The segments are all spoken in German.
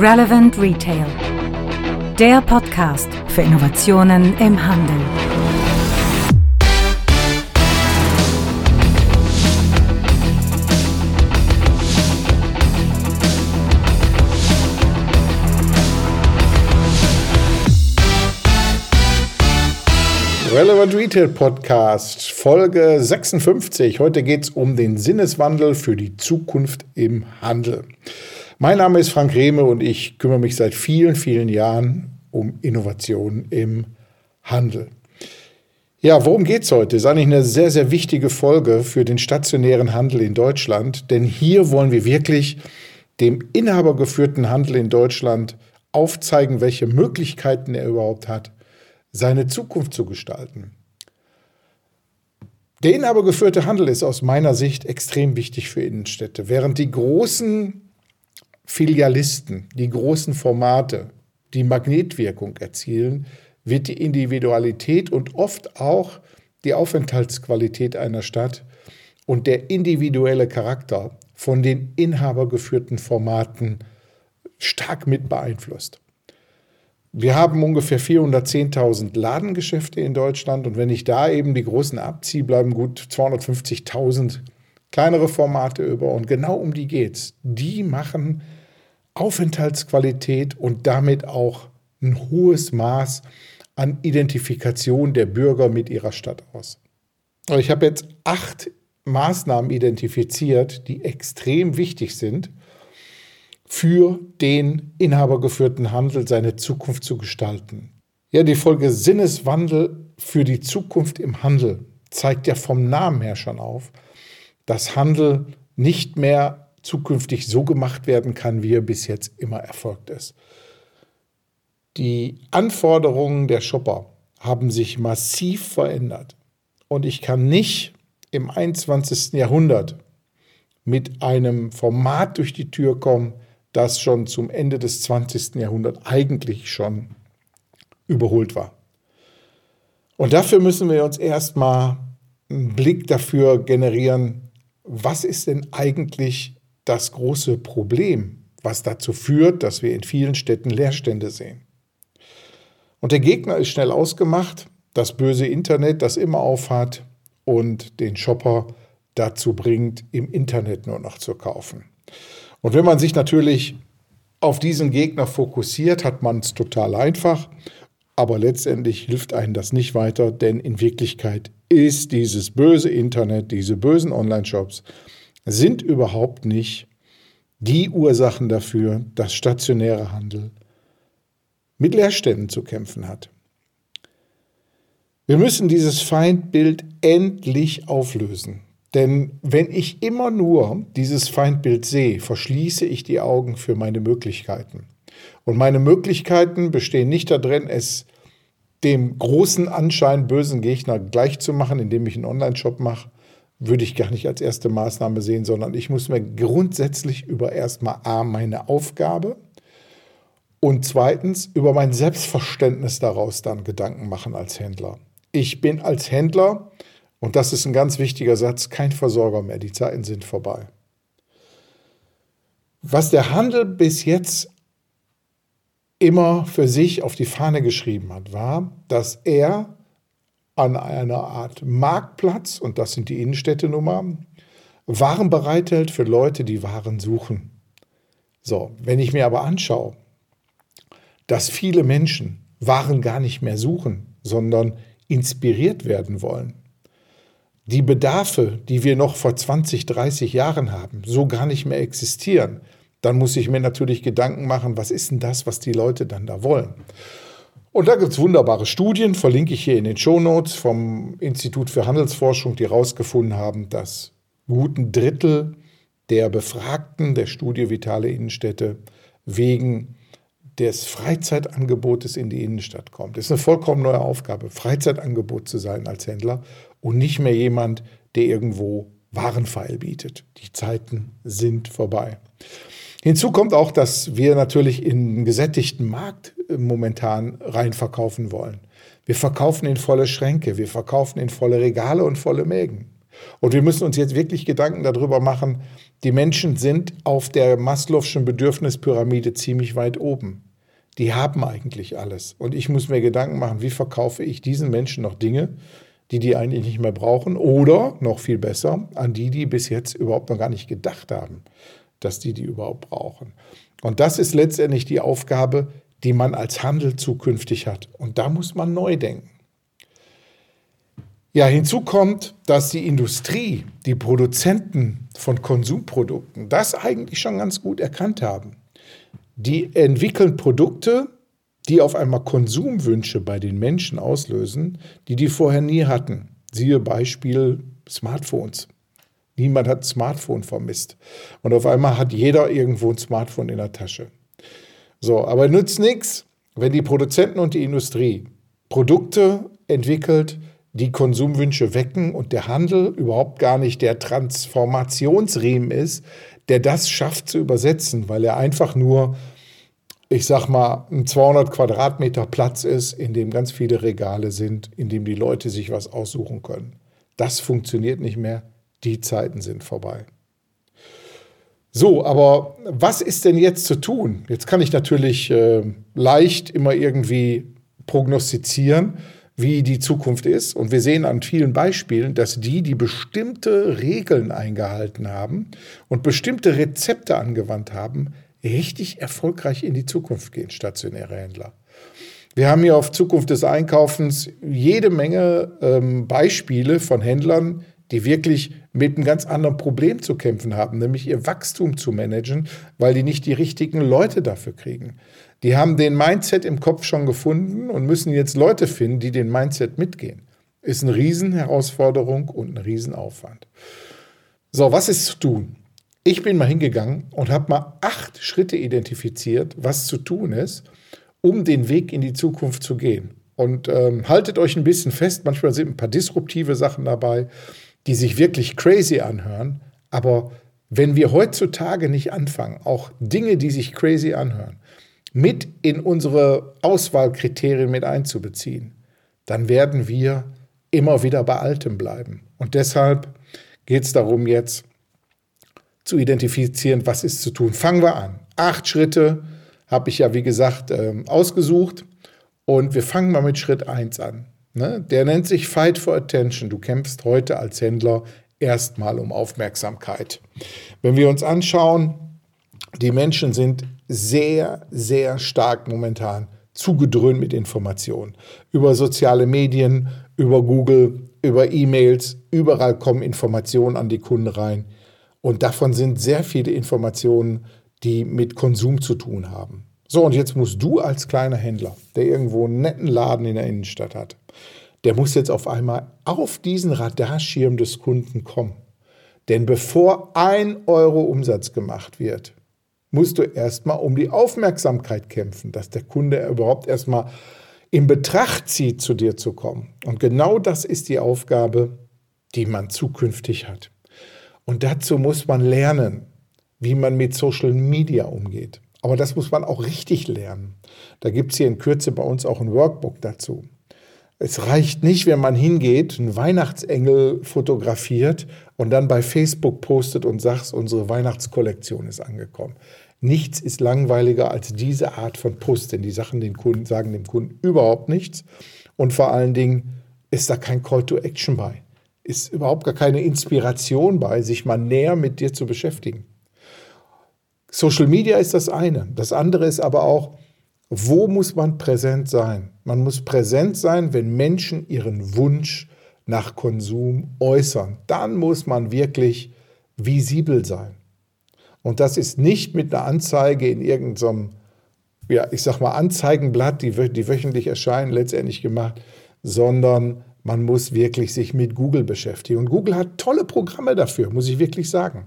Relevant Retail. Der Podcast für Innovationen im Handel. Relevant Retail Podcast, Folge 56. Heute geht es um den Sinneswandel für die Zukunft im Handel. Mein Name ist Frank Rehme und ich kümmere mich seit vielen, vielen Jahren um Innovation im Handel. Ja, worum geht es heute? Das ist eigentlich eine sehr, sehr wichtige Folge für den stationären Handel in Deutschland, denn hier wollen wir wirklich dem inhabergeführten Handel in Deutschland aufzeigen, welche Möglichkeiten er überhaupt hat, seine Zukunft zu gestalten. Der inhabergeführte Handel ist aus meiner Sicht extrem wichtig für Innenstädte. Während die großen Filialisten, die großen Formate, die Magnetwirkung erzielen, wird die Individualität und oft auch die Aufenthaltsqualität einer Stadt und der individuelle Charakter von den inhabergeführten Formaten stark mit beeinflusst. Wir haben ungefähr 410.000 Ladengeschäfte in Deutschland und wenn ich da eben die großen abziehe, bleiben gut 250.000 kleinere Formate über und genau um die geht's. Die machen Aufenthaltsqualität und damit auch ein hohes Maß an Identifikation der Bürger mit ihrer Stadt aus. Ich habe jetzt acht Maßnahmen identifiziert, die extrem wichtig sind, für den inhabergeführten Handel seine Zukunft zu gestalten. Ja, die Folge Sinneswandel für die Zukunft im Handel zeigt ja vom Namen her schon auf, dass Handel nicht mehr zukünftig so gemacht werden kann, wie er bis jetzt immer erfolgt ist. Die Anforderungen der Shopper haben sich massiv verändert. Und ich kann nicht im 21. Jahrhundert mit einem Format durch die Tür kommen, das schon zum Ende des 20. Jahrhunderts eigentlich schon überholt war. Und dafür müssen wir uns erstmal einen Blick dafür generieren, was ist denn eigentlich das große Problem, was dazu führt, dass wir in vielen Städten Leerstände sehen. Und der Gegner ist schnell ausgemacht, das böse Internet, das immer aufhat und den Shopper dazu bringt, im Internet nur noch zu kaufen. Und wenn man sich natürlich auf diesen Gegner fokussiert, hat man es total einfach, aber letztendlich hilft einem das nicht weiter, denn in Wirklichkeit ist dieses böse Internet, diese bösen Online-Shops sind überhaupt nicht die Ursachen dafür, dass stationäre Handel mit Leerständen zu kämpfen hat. Wir müssen dieses Feindbild endlich auflösen. Denn wenn ich immer nur dieses Feindbild sehe, verschließe ich die Augen für meine Möglichkeiten. Und meine Möglichkeiten bestehen nicht darin, es dem großen Anschein bösen Gegner gleichzumachen, indem ich einen Online-Shop mache, würde ich gar nicht als erste Maßnahme sehen, sondern ich muss mir grundsätzlich über erstmal A, meine Aufgabe und zweitens über mein Selbstverständnis daraus dann Gedanken machen als Händler. Ich bin als Händler, und das ist ein ganz wichtiger Satz, kein Versorger mehr. Die Zeiten sind vorbei. Was der Handel bis jetzt immer für sich auf die Fahne geschrieben hat, war, dass er an einer Art Marktplatz, und das sind die Innenstädtenummer, Waren bereithält für Leute, die Waren suchen. So, wenn ich mir aber anschaue, dass viele Menschen Waren gar nicht mehr suchen, sondern inspiriert werden wollen, die Bedarfe, die wir noch vor 20, 30 Jahren haben, so gar nicht mehr existieren, dann muss ich mir natürlich Gedanken machen, was ist denn das, was die Leute dann da wollen. Und da gibt es wunderbare Studien, verlinke ich hier in den Show Notes vom Institut für Handelsforschung, die herausgefunden haben, dass guten Drittel der Befragten der Studie Vitale Innenstädte wegen des Freizeitangebotes in die Innenstadt kommt. Das ist eine vollkommen neue Aufgabe, Freizeitangebot zu sein als Händler und nicht mehr jemand, der irgendwo Warenpfeil bietet. Die Zeiten sind vorbei. Hinzu kommt auch, dass wir natürlich in einen gesättigten Markt äh, momentan rein verkaufen wollen. Wir verkaufen in volle Schränke, wir verkaufen in volle Regale und volle Mägen. Und wir müssen uns jetzt wirklich Gedanken darüber machen, die Menschen sind auf der Maslow'schen Bedürfnispyramide ziemlich weit oben. Die haben eigentlich alles. Und ich muss mir Gedanken machen, wie verkaufe ich diesen Menschen noch Dinge, die die eigentlich nicht mehr brauchen oder noch viel besser an die, die bis jetzt überhaupt noch gar nicht gedacht haben, dass die die überhaupt brauchen. Und das ist letztendlich die Aufgabe, die man als Handel zukünftig hat. Und da muss man neu denken. Ja, hinzu kommt, dass die Industrie, die Produzenten von Konsumprodukten das eigentlich schon ganz gut erkannt haben. Die entwickeln Produkte, die auf einmal Konsumwünsche bei den Menschen auslösen, die die vorher nie hatten. Siehe Beispiel Smartphones. Niemand hat ein Smartphone vermisst. Und auf einmal hat jeder irgendwo ein Smartphone in der Tasche. So, aber nützt nichts, wenn die Produzenten und die Industrie Produkte entwickelt, die Konsumwünsche wecken und der Handel überhaupt gar nicht der Transformationsriemen ist, der das schafft zu übersetzen, weil er einfach nur, ich sag mal, ein 200 Quadratmeter Platz ist, in dem ganz viele Regale sind, in dem die Leute sich was aussuchen können. Das funktioniert nicht mehr. Die Zeiten sind vorbei. So, aber was ist denn jetzt zu tun? Jetzt kann ich natürlich äh, leicht immer irgendwie prognostizieren wie die Zukunft ist. Und wir sehen an vielen Beispielen, dass die, die bestimmte Regeln eingehalten haben und bestimmte Rezepte angewandt haben, richtig erfolgreich in die Zukunft gehen, stationäre Händler. Wir haben hier auf Zukunft des Einkaufens jede Menge ähm, Beispiele von Händlern, die wirklich mit einem ganz anderen Problem zu kämpfen haben, nämlich ihr Wachstum zu managen, weil die nicht die richtigen Leute dafür kriegen. Die haben den Mindset im Kopf schon gefunden und müssen jetzt Leute finden, die den Mindset mitgehen. Ist eine Riesenherausforderung und ein Riesenaufwand. So, was ist zu tun? Ich bin mal hingegangen und habe mal acht Schritte identifiziert, was zu tun ist, um den Weg in die Zukunft zu gehen. Und ähm, haltet euch ein bisschen fest, manchmal sind ein paar disruptive Sachen dabei, die sich wirklich crazy anhören. Aber wenn wir heutzutage nicht anfangen, auch Dinge, die sich crazy anhören, mit in unsere Auswahlkriterien mit einzubeziehen, dann werden wir immer wieder bei Altem bleiben. Und deshalb geht es darum, jetzt zu identifizieren, was ist zu tun. Fangen wir an. Acht Schritte habe ich ja, wie gesagt, ähm, ausgesucht. Und wir fangen mal mit Schritt 1 an. Ne? Der nennt sich Fight for Attention. Du kämpfst heute als Händler erstmal um Aufmerksamkeit. Wenn wir uns anschauen, die Menschen sind sehr, sehr stark momentan zugedröhnt mit Informationen. Über soziale Medien, über Google, über E-Mails, überall kommen Informationen an die Kunden rein. Und davon sind sehr viele Informationen, die mit Konsum zu tun haben. So, und jetzt musst du als kleiner Händler, der irgendwo einen netten Laden in der Innenstadt hat, der muss jetzt auf einmal auf diesen Radarschirm des Kunden kommen. Denn bevor ein Euro Umsatz gemacht wird, musst du erstmal um die Aufmerksamkeit kämpfen, dass der Kunde überhaupt erstmal in Betracht zieht, zu dir zu kommen. Und genau das ist die Aufgabe, die man zukünftig hat. Und dazu muss man lernen, wie man mit Social Media umgeht. Aber das muss man auch richtig lernen. Da gibt es hier in Kürze bei uns auch ein Workbook dazu. Es reicht nicht, wenn man hingeht, einen Weihnachtsengel fotografiert und dann bei Facebook postet und sagt, unsere Weihnachtskollektion ist angekommen. Nichts ist langweiliger als diese Art von Post, denn die Sachen den Kunden, sagen dem Kunden überhaupt nichts. Und vor allen Dingen ist da kein Call to Action bei. Ist überhaupt gar keine Inspiration bei, sich mal näher mit dir zu beschäftigen. Social Media ist das eine. Das andere ist aber auch, wo muss man präsent sein? Man muss präsent sein, wenn Menschen ihren Wunsch nach Konsum äußern. Dann muss man wirklich visibel sein. Und das ist nicht mit einer Anzeige in irgendeinem, ja, ich sag mal, Anzeigenblatt, die, die wöchentlich erscheinen, letztendlich gemacht, sondern man muss wirklich sich mit Google beschäftigen. Und Google hat tolle Programme dafür, muss ich wirklich sagen.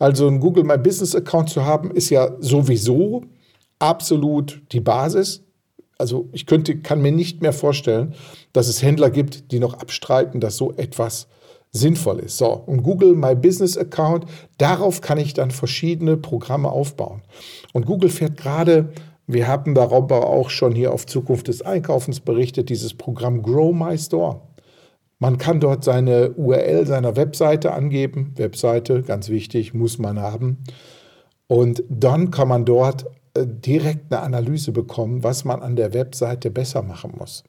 Also ein Google My Business Account zu haben, ist ja sowieso absolut die Basis. Also ich könnte, kann mir nicht mehr vorstellen, dass es Händler gibt, die noch abstreiten, dass so etwas sinnvoll ist. So, und Google My Business Account, darauf kann ich dann verschiedene Programme aufbauen. Und Google fährt gerade, wir haben darüber auch schon hier auf Zukunft des Einkaufens berichtet, dieses Programm Grow My Store. Man kann dort seine URL seiner Webseite angeben. Webseite, ganz wichtig, muss man haben. Und dann kann man dort äh, direkt eine Analyse bekommen, was man an der Webseite besser machen muss.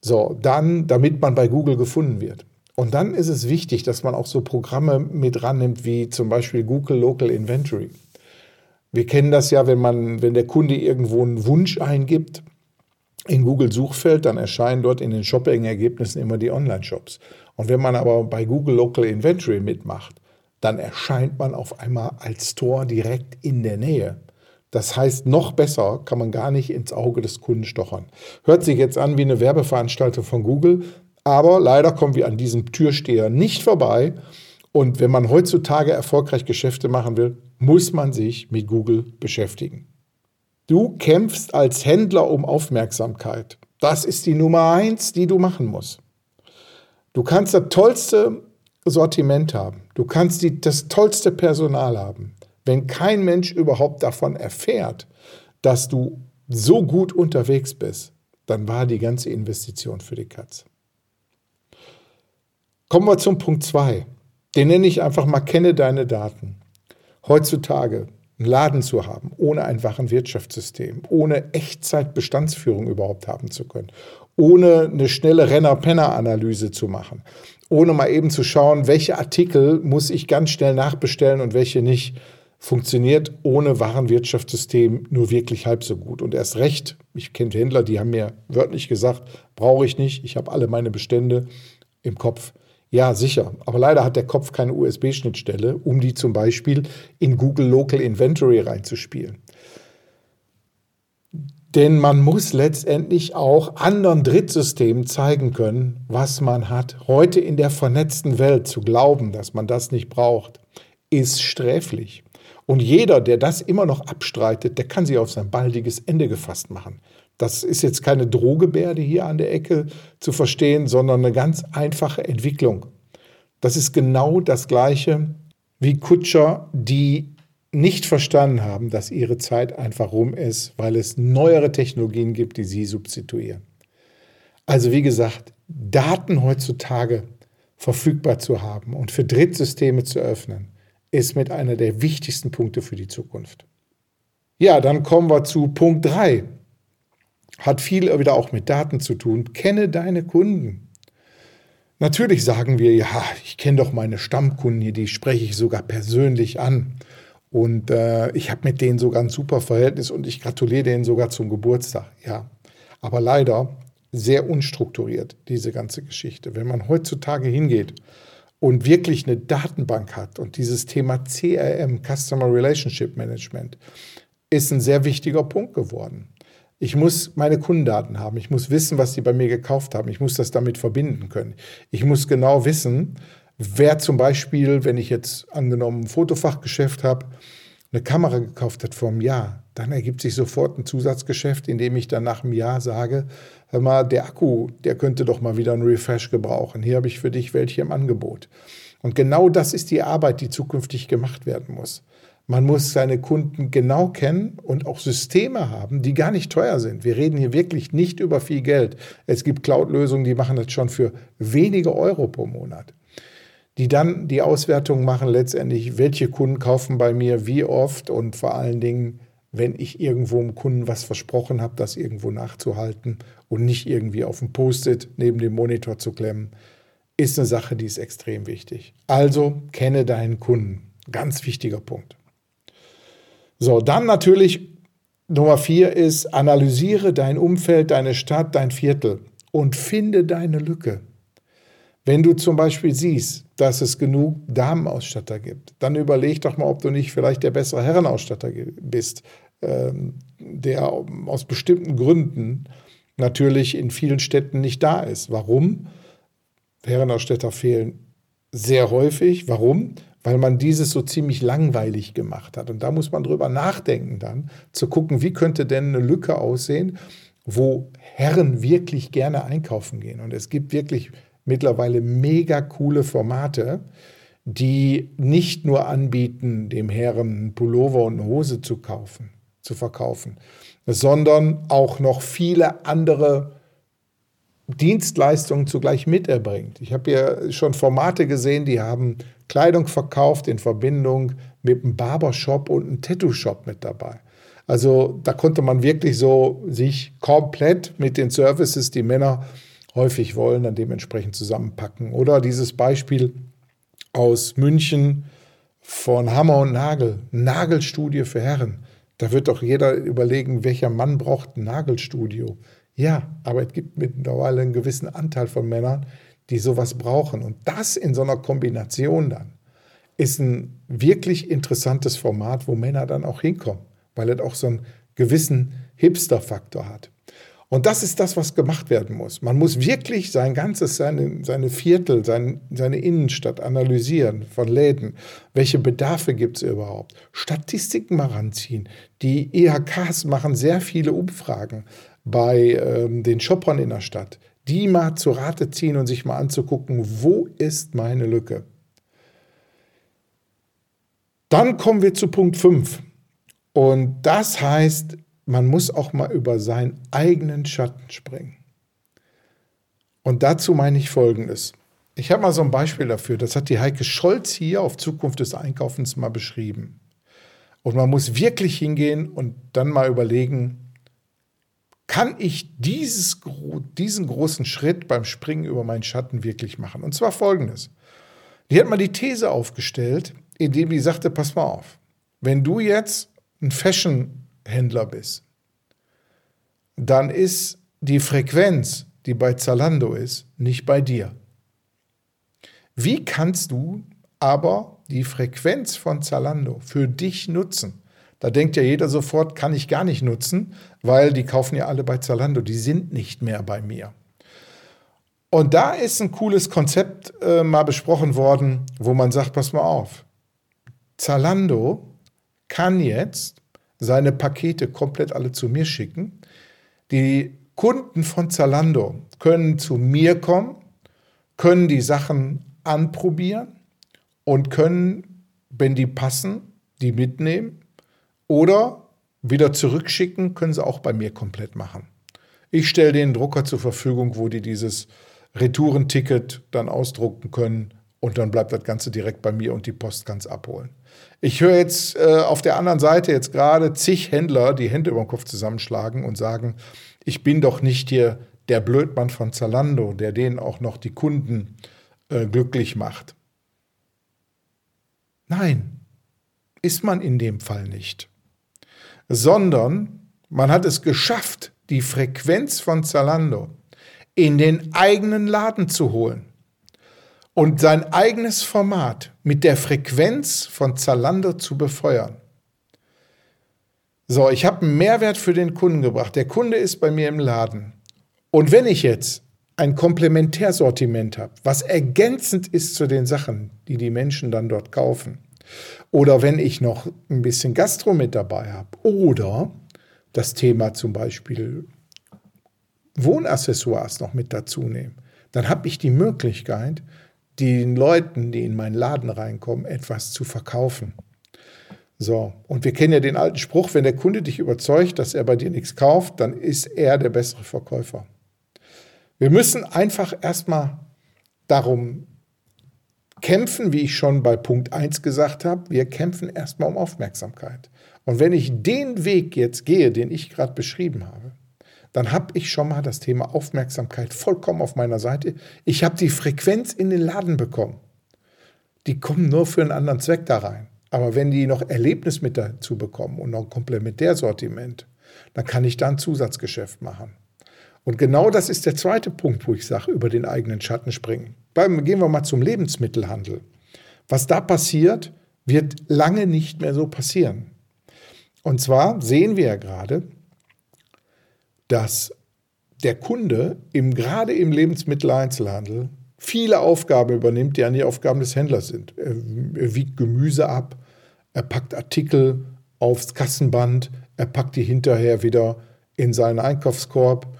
So, dann, damit man bei Google gefunden wird. Und dann ist es wichtig, dass man auch so Programme mit rannimmt, wie zum Beispiel Google Local Inventory. Wir kennen das ja, wenn man, wenn der Kunde irgendwo einen Wunsch eingibt in Google Suchfeld, dann erscheinen dort in den Shopping-Ergebnissen immer die Online-Shops. Und wenn man aber bei Google Local Inventory mitmacht, dann erscheint man auf einmal als Store direkt in der Nähe. Das heißt, noch besser kann man gar nicht ins Auge des Kunden stochern. Hört sich jetzt an wie eine Werbeveranstaltung von Google, aber leider kommen wir an diesem Türsteher nicht vorbei. Und wenn man heutzutage erfolgreich Geschäfte machen will, muss man sich mit Google beschäftigen. Du kämpfst als Händler um Aufmerksamkeit. Das ist die Nummer eins, die du machen musst. Du kannst das tollste Sortiment haben. Du kannst die, das tollste Personal haben. Wenn kein Mensch überhaupt davon erfährt, dass du so gut unterwegs bist, dann war die ganze Investition für die Katz. Kommen wir zum Punkt 2. Den nenne ich einfach mal, kenne deine Daten. Heutzutage einen Laden zu haben, ohne ein Warenwirtschaftssystem, ohne Echtzeitbestandsführung überhaupt haben zu können, ohne eine schnelle Renner-Penner-Analyse zu machen, ohne mal eben zu schauen, welche Artikel muss ich ganz schnell nachbestellen und welche nicht, funktioniert ohne Warenwirtschaftssystem nur wirklich halb so gut. Und erst recht, ich kenne Händler, die haben mir wörtlich gesagt, brauche ich nicht, ich habe alle meine Bestände im Kopf. Ja, sicher. Aber leider hat der Kopf keine USB-Schnittstelle, um die zum Beispiel in Google Local Inventory reinzuspielen. Denn man muss letztendlich auch anderen Drittsystemen zeigen können, was man hat. Heute in der vernetzten Welt zu glauben, dass man das nicht braucht, ist sträflich. Und jeder, der das immer noch abstreitet, der kann sich auf sein baldiges Ende gefasst machen. Das ist jetzt keine Drohgebärde hier an der Ecke zu verstehen, sondern eine ganz einfache Entwicklung. Das ist genau das Gleiche wie Kutscher, die nicht verstanden haben, dass ihre Zeit einfach rum ist, weil es neuere Technologien gibt, die sie substituieren. Also wie gesagt, Daten heutzutage verfügbar zu haben und für Drittsysteme zu öffnen, ist mit einer der wichtigsten Punkte für die Zukunft. Ja, dann kommen wir zu Punkt 3. Hat viel wieder auch mit Daten zu tun. Kenne deine Kunden. Natürlich sagen wir, ja, ich kenne doch meine Stammkunden hier, die spreche ich sogar persönlich an. Und äh, ich habe mit denen sogar ein super Verhältnis und ich gratuliere denen sogar zum Geburtstag. Ja, aber leider sehr unstrukturiert, diese ganze Geschichte. Wenn man heutzutage hingeht und wirklich eine Datenbank hat und dieses Thema CRM, Customer Relationship Management, ist ein sehr wichtiger Punkt geworden. Ich muss meine Kundendaten haben. Ich muss wissen, was sie bei mir gekauft haben. Ich muss das damit verbinden können. Ich muss genau wissen, wer zum Beispiel, wenn ich jetzt angenommen ein Fotofachgeschäft habe, eine Kamera gekauft hat vor einem Jahr, dann ergibt sich sofort ein Zusatzgeschäft, in dem ich dann nach einem Jahr sage, hör mal, der Akku, der könnte doch mal wieder einen Refresh gebrauchen. Hier habe ich für dich welche im Angebot. Und genau das ist die Arbeit, die zukünftig gemacht werden muss. Man muss seine Kunden genau kennen und auch Systeme haben, die gar nicht teuer sind. Wir reden hier wirklich nicht über viel Geld. Es gibt Cloud-Lösungen, die machen das schon für wenige Euro pro Monat. Die dann die Auswertung machen letztendlich, welche Kunden kaufen bei mir, wie oft und vor allen Dingen, wenn ich irgendwo einem Kunden was versprochen habe, das irgendwo nachzuhalten und nicht irgendwie auf dem Post-it neben dem Monitor zu klemmen, ist eine Sache, die ist extrem wichtig. Also kenne deinen Kunden. Ganz wichtiger Punkt. So, dann natürlich Nummer vier ist, analysiere dein Umfeld, deine Stadt, dein Viertel und finde deine Lücke. Wenn du zum Beispiel siehst, dass es genug Damenausstatter gibt, dann überleg doch mal, ob du nicht vielleicht der bessere Herrenausstatter bist, ähm, der aus bestimmten Gründen natürlich in vielen Städten nicht da ist. Warum? Herrenausstatter fehlen sehr häufig. Warum? Weil man dieses so ziemlich langweilig gemacht hat. Und da muss man drüber nachdenken dann, zu gucken, wie könnte denn eine Lücke aussehen, wo Herren wirklich gerne einkaufen gehen. Und es gibt wirklich mittlerweile mega coole Formate, die nicht nur anbieten, dem Herren einen Pullover und eine Hose zu kaufen, zu verkaufen, sondern auch noch viele andere Dienstleistungen zugleich miterbringt. Ich habe ja schon Formate gesehen, die haben Kleidung verkauft in Verbindung mit einem Barbershop und einem Tattoo-Shop mit dabei. Also da konnte man wirklich so sich komplett mit den Services, die Männer häufig wollen, dann dementsprechend zusammenpacken. Oder dieses Beispiel aus München von Hammer und Nagel, Nagelstudie für Herren. Da wird doch jeder überlegen, welcher Mann braucht ein Nagelstudio. Ja, aber es gibt mittlerweile einen gewissen Anteil von Männern, die sowas brauchen. Und das in so einer Kombination dann ist ein wirklich interessantes Format, wo Männer dann auch hinkommen weil es auch so einen gewissen Hipster-Faktor hat. Und das ist das, was gemacht werden muss. Man muss wirklich sein ganzes, seine, seine Viertel, sein, seine Innenstadt analysieren von Läden. Welche Bedarfe gibt es überhaupt? Statistiken mal ranziehen. Die IHKs machen sehr viele Umfragen bei ähm, den Shoppern in der Stadt. Die mal zu Rate ziehen und sich mal anzugucken, wo ist meine Lücke? Dann kommen wir zu Punkt 5. Und das heißt, man muss auch mal über seinen eigenen Schatten springen. Und dazu meine ich Folgendes. Ich habe mal so ein Beispiel dafür. Das hat die Heike Scholz hier auf Zukunft des Einkaufens mal beschrieben. Und man muss wirklich hingehen und dann mal überlegen, kann ich dieses, diesen großen Schritt beim Springen über meinen Schatten wirklich machen? Und zwar folgendes. Die hat mal die These aufgestellt, indem die sagte, pass mal auf, wenn du jetzt ein Fashion-Händler bist, dann ist die Frequenz, die bei Zalando ist, nicht bei dir. Wie kannst du aber die Frequenz von Zalando für dich nutzen? Da denkt ja jeder sofort, kann ich gar nicht nutzen, weil die kaufen ja alle bei Zalando, die sind nicht mehr bei mir. Und da ist ein cooles Konzept äh, mal besprochen worden, wo man sagt, pass mal auf, Zalando kann jetzt seine Pakete komplett alle zu mir schicken. Die Kunden von Zalando können zu mir kommen, können die Sachen anprobieren und können, wenn die passen, die mitnehmen oder wieder zurückschicken, können sie auch bei mir komplett machen. Ich stelle den Drucker zur Verfügung, wo die dieses Retourenticket dann ausdrucken können und dann bleibt das Ganze direkt bei mir und die Post kann es abholen. Ich höre jetzt äh, auf der anderen Seite jetzt gerade zig Händler die Hände über den Kopf zusammenschlagen und sagen, ich bin doch nicht hier der Blödmann von Zalando, der denen auch noch die Kunden äh, glücklich macht. Nein, ist man in dem Fall nicht. Sondern man hat es geschafft, die Frequenz von Zalando in den eigenen Laden zu holen und sein eigenes Format mit der Frequenz von Zalando zu befeuern. So, ich habe einen Mehrwert für den Kunden gebracht. Der Kunde ist bei mir im Laden. Und wenn ich jetzt ein Komplementärsortiment habe, was ergänzend ist zu den Sachen, die die Menschen dann dort kaufen, oder wenn ich noch ein bisschen Gastro mit dabei habe, oder das Thema zum Beispiel Wohnaccessoires noch mit dazu nehme, dann habe ich die Möglichkeit, den Leuten, die in meinen Laden reinkommen, etwas zu verkaufen. So, und wir kennen ja den alten Spruch, wenn der Kunde dich überzeugt, dass er bei dir nichts kauft, dann ist er der bessere Verkäufer. Wir müssen einfach erstmal darum kämpfen, wie ich schon bei Punkt 1 gesagt habe, wir kämpfen erstmal um Aufmerksamkeit. Und wenn ich den Weg jetzt gehe, den ich gerade beschrieben habe, dann habe ich schon mal das Thema Aufmerksamkeit vollkommen auf meiner Seite. Ich habe die Frequenz in den Laden bekommen. Die kommen nur für einen anderen Zweck da rein. Aber wenn die noch Erlebnis mit dazu bekommen und noch ein Komplementärsortiment, dann kann ich da ein Zusatzgeschäft machen. Und genau das ist der zweite Punkt, wo ich sage, über den eigenen Schatten springen. Gehen wir mal zum Lebensmittelhandel. Was da passiert, wird lange nicht mehr so passieren. Und zwar sehen wir ja gerade, dass der Kunde im, gerade im Lebensmitteleinzelhandel viele Aufgaben übernimmt, die an die Aufgaben des Händlers sind. Er, er wiegt Gemüse ab, er packt Artikel aufs Kassenband, er packt die hinterher wieder in seinen Einkaufskorb.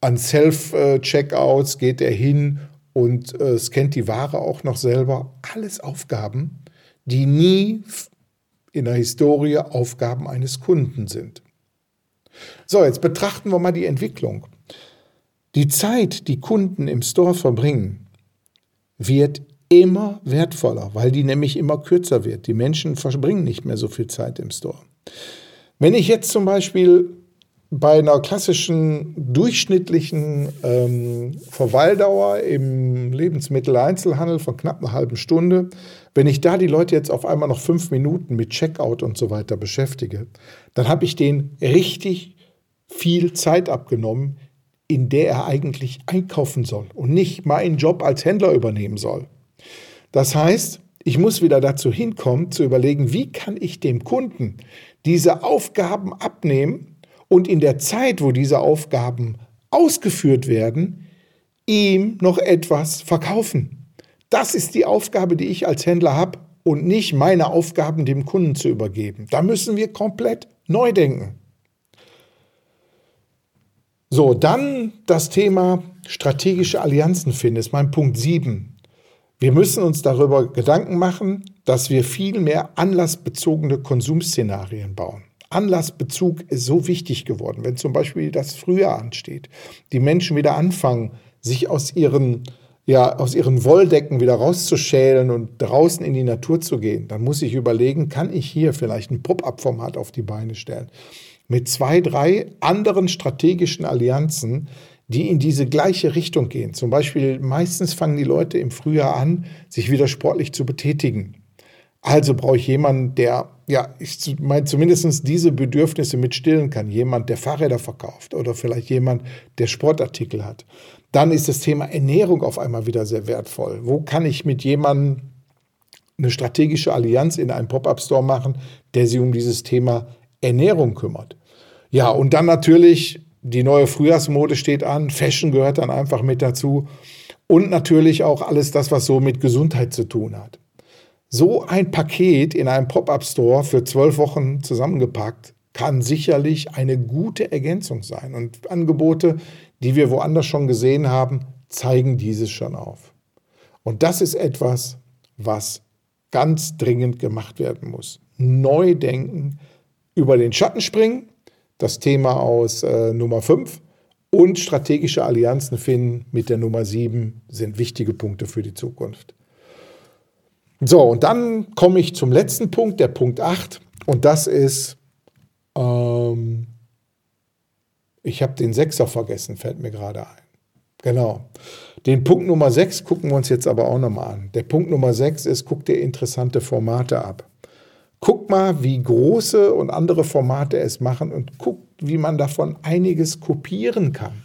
An Self-Checkouts geht er hin und äh, scannt die Ware auch noch selber. Alles Aufgaben, die nie in der Historie Aufgaben eines Kunden sind. So, jetzt betrachten wir mal die Entwicklung. Die Zeit, die Kunden im Store verbringen, wird immer wertvoller, weil die nämlich immer kürzer wird. Die Menschen verbringen nicht mehr so viel Zeit im Store. Wenn ich jetzt zum Beispiel bei einer klassischen durchschnittlichen ähm, Verweildauer im Lebensmitteleinzelhandel von knapp einer halben Stunde, wenn ich da die Leute jetzt auf einmal noch fünf Minuten mit Checkout und so weiter beschäftige, dann habe ich denen richtig viel Zeit abgenommen, in der er eigentlich einkaufen soll und nicht meinen Job als Händler übernehmen soll. Das heißt, ich muss wieder dazu hinkommen, zu überlegen, wie kann ich dem Kunden diese Aufgaben abnehmen und in der Zeit, wo diese Aufgaben ausgeführt werden, ihm noch etwas verkaufen. Das ist die Aufgabe, die ich als Händler habe und nicht meine Aufgaben dem Kunden zu übergeben. Da müssen wir komplett neu denken. So, dann das Thema strategische Allianzen finden, ist mein Punkt 7. Wir müssen uns darüber Gedanken machen, dass wir viel mehr anlassbezogene Konsumszenarien bauen. Anlassbezug ist so wichtig geworden, wenn zum Beispiel das Frühjahr ansteht, die Menschen wieder anfangen, sich aus ihren, ja, aus ihren Wolldecken wieder rauszuschälen und draußen in die Natur zu gehen, dann muss ich überlegen, kann ich hier vielleicht ein Pop-up-Format auf die Beine stellen? Mit zwei, drei anderen strategischen Allianzen, die in diese gleiche Richtung gehen. Zum Beispiel meistens fangen die Leute im Frühjahr an, sich wieder sportlich zu betätigen. Also brauche ich jemanden, der, ja, ich meine, zumindest diese Bedürfnisse mit stillen kann. Jemand, der Fahrräder verkauft oder vielleicht jemand, der Sportartikel hat. Dann ist das Thema Ernährung auf einmal wieder sehr wertvoll. Wo kann ich mit jemandem eine strategische Allianz in einem Pop-up-Store machen, der sich um dieses Thema Ernährung kümmert? Ja, und dann natürlich die neue Frühjahrsmode steht an. Fashion gehört dann einfach mit dazu. Und natürlich auch alles das, was so mit Gesundheit zu tun hat. So ein Paket in einem Pop-up-Store für zwölf Wochen zusammengepackt kann sicherlich eine gute Ergänzung sein. Und Angebote, die wir woanders schon gesehen haben, zeigen dieses schon auf. Und das ist etwas, was ganz dringend gemacht werden muss. Neu denken, über den Schatten springen, das Thema aus äh, Nummer 5 und strategische Allianzen finden mit der Nummer 7 sind wichtige Punkte für die Zukunft. So, und dann komme ich zum letzten Punkt, der Punkt 8. Und das ist, ähm, ich habe den Sechser vergessen, fällt mir gerade ein. Genau. Den Punkt Nummer 6 gucken wir uns jetzt aber auch nochmal an. Der Punkt Nummer 6 ist, guck dir interessante Formate ab. Guck mal, wie große und andere Formate es machen und guck, wie man davon einiges kopieren kann.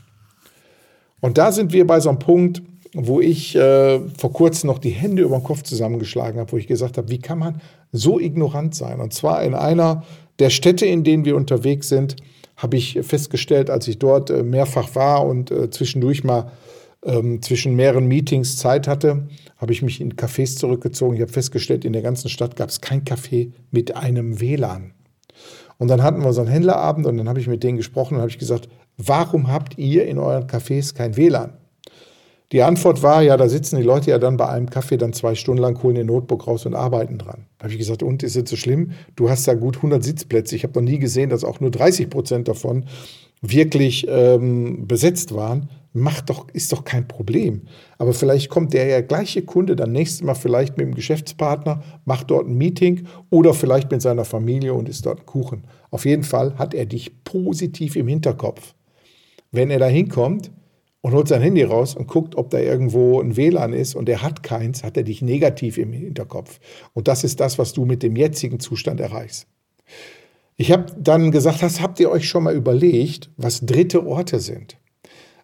Und da sind wir bei so einem Punkt, wo ich äh, vor kurzem noch die Hände über den Kopf zusammengeschlagen habe, wo ich gesagt habe, wie kann man so ignorant sein? Und zwar in einer der Städte, in denen wir unterwegs sind, habe ich festgestellt, als ich dort äh, mehrfach war und äh, zwischendurch mal ähm, zwischen mehreren Meetings Zeit hatte, habe ich mich in Cafés zurückgezogen. Ich habe festgestellt, in der ganzen Stadt gab es kein Café mit einem WLAN. Und dann hatten wir so einen Händlerabend und dann habe ich mit denen gesprochen und habe ich gesagt, warum habt ihr in euren Cafés kein WLAN? Die Antwort war, ja, da sitzen die Leute ja dann bei einem Kaffee dann zwei Stunden lang, holen ihr Notebook raus und arbeiten dran. Da habe ich gesagt, und ist es so schlimm? Du hast da gut 100 Sitzplätze. Ich habe noch nie gesehen, dass auch nur 30 Prozent davon wirklich ähm, besetzt waren. Macht doch, ist doch kein Problem. Aber vielleicht kommt der ja gleiche Kunde dann nächstes Mal vielleicht mit dem Geschäftspartner, macht dort ein Meeting oder vielleicht mit seiner Familie und isst dort einen Kuchen. Auf jeden Fall hat er dich positiv im Hinterkopf. Wenn er da hinkommt, und holt sein Handy raus und guckt, ob da irgendwo ein WLAN ist und er hat keins, hat er dich negativ im Hinterkopf. Und das ist das, was du mit dem jetzigen Zustand erreichst. Ich habe dann gesagt, das habt ihr euch schon mal überlegt, was dritte Orte sind?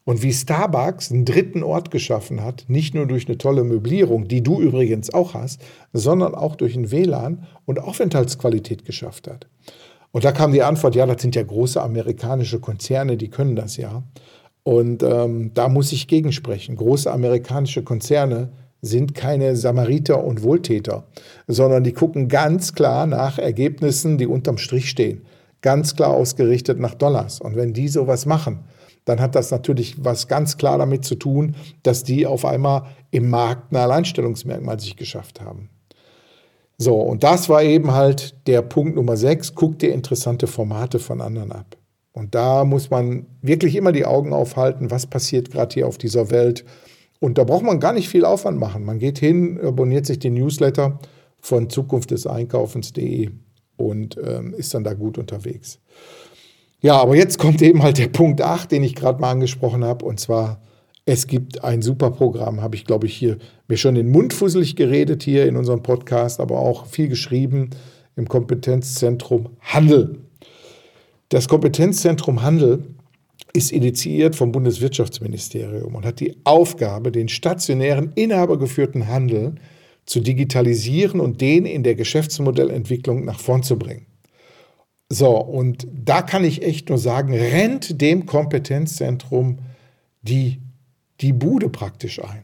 Und wie Starbucks einen dritten Ort geschaffen hat, nicht nur durch eine tolle Möblierung, die du übrigens auch hast, sondern auch durch ein WLAN und Aufenthaltsqualität geschafft hat. Und da kam die Antwort, ja, das sind ja große amerikanische Konzerne, die können das ja. Und ähm, da muss ich gegensprechen. Große amerikanische Konzerne sind keine Samariter und Wohltäter, sondern die gucken ganz klar nach Ergebnissen, die unterm Strich stehen. Ganz klar ausgerichtet nach Dollars. Und wenn die sowas machen, dann hat das natürlich was ganz klar damit zu tun, dass die auf einmal im Markt ein Alleinstellungsmerkmal sich geschafft haben. So, und das war eben halt der Punkt Nummer 6. Guck dir interessante Formate von anderen ab. Und da muss man wirklich immer die Augen aufhalten, was passiert gerade hier auf dieser Welt. Und da braucht man gar nicht viel Aufwand machen. Man geht hin, abonniert sich den Newsletter von Zukunft des Einkaufens.de und ähm, ist dann da gut unterwegs. Ja, aber jetzt kommt eben halt der Punkt 8, den ich gerade mal angesprochen habe, und zwar, es gibt ein super Programm, habe ich, glaube ich, hier mir schon den Mund fusselig geredet hier in unserem Podcast, aber auch viel geschrieben im Kompetenzzentrum Handel. Das Kompetenzzentrum Handel ist initiiert vom Bundeswirtschaftsministerium und hat die Aufgabe, den stationären, inhabergeführten Handel zu digitalisieren und den in der Geschäftsmodellentwicklung nach vorn zu bringen. So, und da kann ich echt nur sagen, rennt dem Kompetenzzentrum die, die Bude praktisch ein.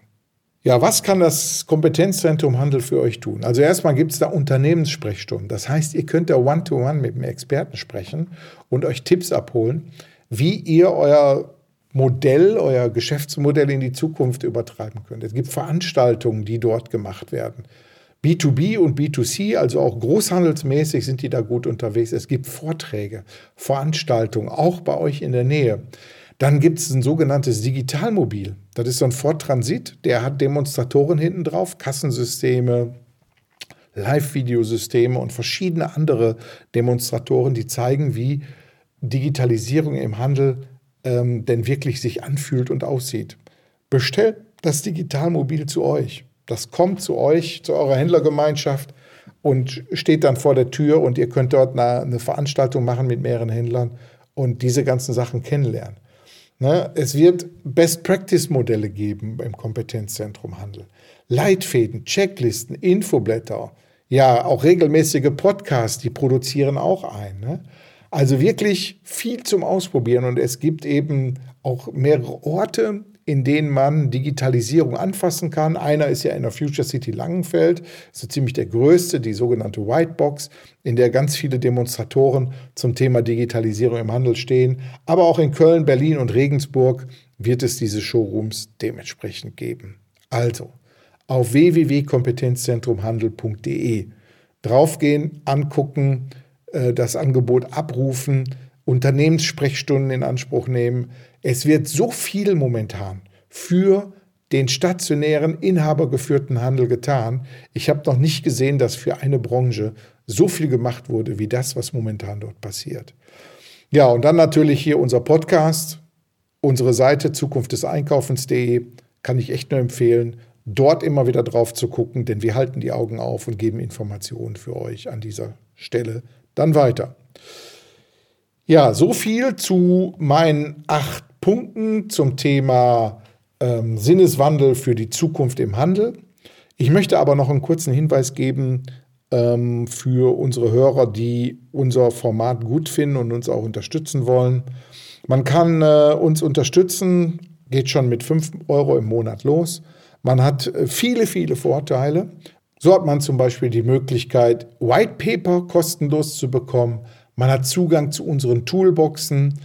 Ja, was kann das Kompetenzzentrum Handel für euch tun? Also erstmal gibt es da Unternehmenssprechstunden. Das heißt, ihr könnt da one-to-one -one mit dem Experten sprechen und euch Tipps abholen, wie ihr euer Modell, euer Geschäftsmodell in die Zukunft übertreiben könnt. Es gibt Veranstaltungen, die dort gemacht werden. B2B und B2C, also auch großhandelsmäßig sind die da gut unterwegs. Es gibt Vorträge, Veranstaltungen, auch bei euch in der Nähe. Dann gibt es ein sogenanntes Digitalmobil. Das ist so ein Ford Transit, der hat Demonstratoren hinten drauf, Kassensysteme, Live-Videosysteme und verschiedene andere Demonstratoren, die zeigen, wie Digitalisierung im Handel ähm, denn wirklich sich anfühlt und aussieht. Bestellt das Digitalmobil zu euch. Das kommt zu euch, zu eurer Händlergemeinschaft und steht dann vor der Tür und ihr könnt dort eine, eine Veranstaltung machen mit mehreren Händlern und diese ganzen Sachen kennenlernen. Ne? Es wird Best-Practice-Modelle geben im Kompetenzzentrum Handel. Leitfäden, Checklisten, Infoblätter, ja, auch regelmäßige Podcasts, die produzieren auch ein. Ne? Also wirklich viel zum Ausprobieren und es gibt eben auch mehrere Orte, in denen man Digitalisierung anfassen kann. Einer ist ja in der Future City Langenfeld, ist so ziemlich der größte, die sogenannte Whitebox, in der ganz viele Demonstratoren zum Thema Digitalisierung im Handel stehen. Aber auch in Köln, Berlin und Regensburg wird es diese Showrooms dementsprechend geben. Also auf www.kompetenzzentrumhandel.de draufgehen, angucken, äh, das Angebot abrufen, Unternehmenssprechstunden in Anspruch nehmen. Es wird so viel momentan für den stationären, inhabergeführten Handel getan. Ich habe noch nicht gesehen, dass für eine Branche so viel gemacht wurde, wie das, was momentan dort passiert. Ja, und dann natürlich hier unser Podcast, unsere Seite Zukunft des Einkaufens.de, kann ich echt nur empfehlen, dort immer wieder drauf zu gucken, denn wir halten die Augen auf und geben Informationen für euch an dieser Stelle dann weiter. Ja, so viel zu meinen acht Punkten zum Thema ähm, Sinneswandel für die Zukunft im Handel. Ich möchte aber noch einen kurzen Hinweis geben ähm, für unsere Hörer, die unser Format gut finden und uns auch unterstützen wollen. Man kann äh, uns unterstützen, geht schon mit 5 Euro im Monat los. Man hat äh, viele, viele Vorteile. So hat man zum Beispiel die Möglichkeit, White Paper kostenlos zu bekommen. Man hat Zugang zu unseren Toolboxen.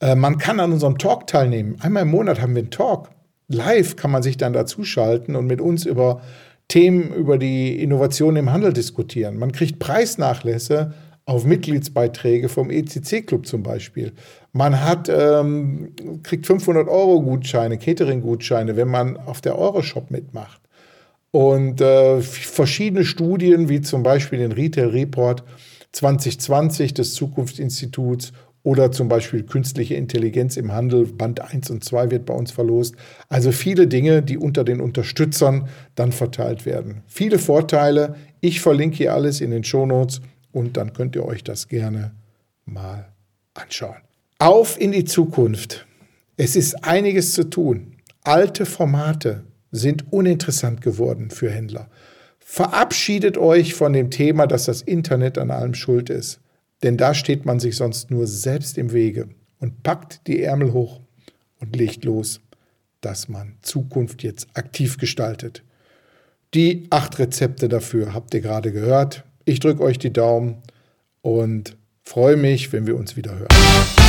Äh, man kann an unserem Talk teilnehmen. Einmal im Monat haben wir einen Talk. Live kann man sich dann dazuschalten und mit uns über Themen über die Innovation im Handel diskutieren. Man kriegt Preisnachlässe auf Mitgliedsbeiträge vom ECC-Club zum Beispiel. Man hat, ähm, kriegt 500 Euro Gutscheine, Catering-Gutscheine, wenn man auf der Euroshop mitmacht. Und äh, verschiedene Studien, wie zum Beispiel den Retail Report 2020 des Zukunftsinstituts oder zum Beispiel künstliche Intelligenz im Handel, Band 1 und 2 wird bei uns verlost. Also viele Dinge, die unter den Unterstützern dann verteilt werden. Viele Vorteile. Ich verlinke hier alles in den Shownotes und dann könnt ihr euch das gerne mal anschauen. Auf in die Zukunft. Es ist einiges zu tun. Alte Formate sind uninteressant geworden für Händler. Verabschiedet euch von dem Thema, dass das Internet an allem schuld ist. Denn da steht man sich sonst nur selbst im Wege und packt die Ärmel hoch und legt los, dass man Zukunft jetzt aktiv gestaltet. Die acht Rezepte dafür habt ihr gerade gehört. Ich drücke euch die Daumen und freue mich, wenn wir uns wieder hören.